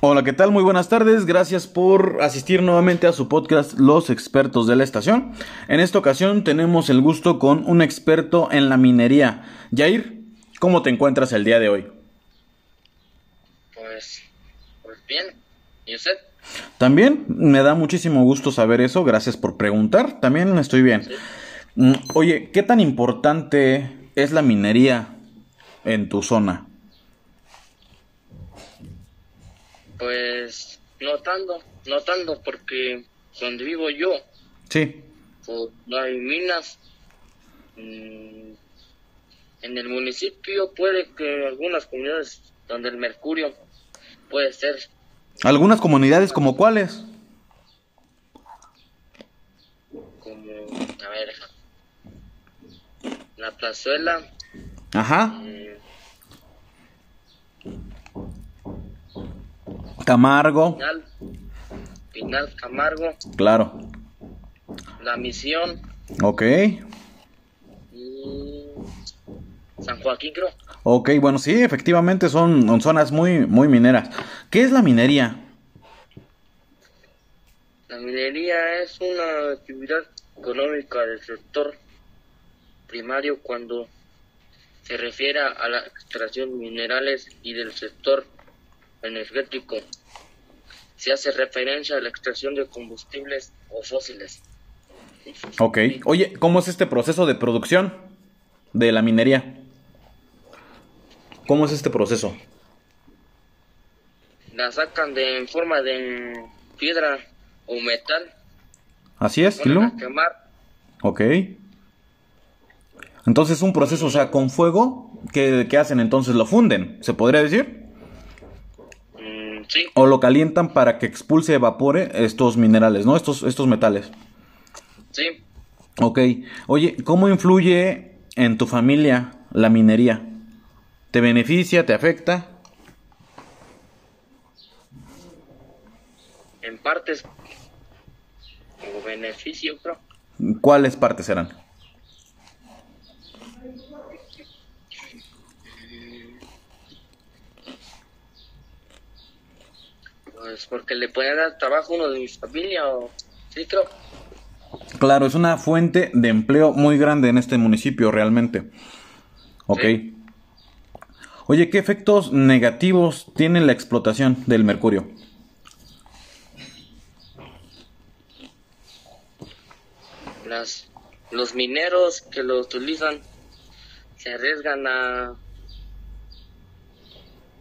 Hola, ¿qué tal? Muy buenas tardes. Gracias por asistir nuevamente a su podcast Los expertos de la estación. En esta ocasión tenemos el gusto con un experto en la minería. Jair, ¿cómo te encuentras el día de hoy? Pues, pues bien. ¿Y usted? También me da muchísimo gusto saber eso. Gracias por preguntar. También estoy bien. Mm, Oye, ¿qué tan importante es la minería en tu zona? Pues notando, notando porque donde vivo yo, Sí. pues, no hay minas. Mm, En el municipio puede que algunas comunidades donde el mercurio puede ser Algunas comunidades como cuáles? como, a ver, la plazuela, Ajá. eh, Camargo. Pinal, Pinal Camargo, Claro. La Misión Ok. y San Joaquín creo. Ok, bueno, sí, efectivamente son, zonas muy, muy mineras. ¿Qué es la minería? La minería es una actividad económica del sector primario cuando se refiere a la extracción de minerales y del sector energético. Se hace referencia a la extracción de combustibles o fósiles. Ok. Oye, ¿cómo es este proceso de producción de la minería? ¿Cómo es este proceso? La sacan de en forma de piedra o metal, Así es, Kilo. quemar. Ok. Entonces un proceso, o sea, con fuego, ¿qué, qué hacen? Entonces lo funden, ¿se podría decir? Mm, sí, O lo calientan para que expulse, evapore estos minerales, ¿no? Estos, estos metales. sí. Ok. Oye, ¿cómo influye en tu familia la minería? ¿Te beneficia? ¿Te afecta? En partes como beneficio, creo. ¿Cuáles partes serán? Pues porque le puede dar trabajo a uno de mi familia o... Sí, creo. Claro, es una fuente de empleo muy grande en este municipio realmente. Ok. Sí. Oye, ¿qué efectos negativos tiene la explotación del mercurio? Las, los mineros que lo utilizan se arriesgan a,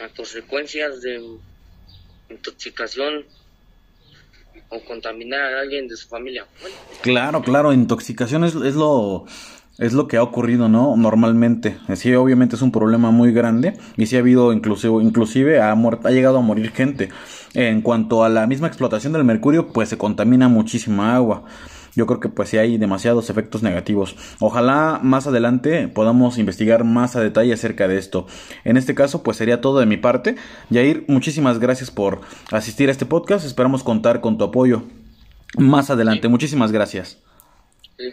a consecuencias de intoxicación o contaminar a alguien de su familia. Bueno, Claro, claro, intoxicación es, es lo es lo que ha ocurrido, ¿no? Normalmente. Sí, obviamente es un problema muy grande y sí ha habido inclusive, inclusive ha, llegado a morir gente. En cuanto a la misma explotación del mercurio, pues se contamina muchísima agua. Yo creo que pues sí hay demasiados efectos negativos. Ojalá más adelante podamos investigar más a detalle acerca de esto. En este caso, pues sería todo de mi parte. Yair, muchísimas gracias por asistir a este podcast. Esperamos contar con tu apoyo más adelante. Muchísimas gracias. sí.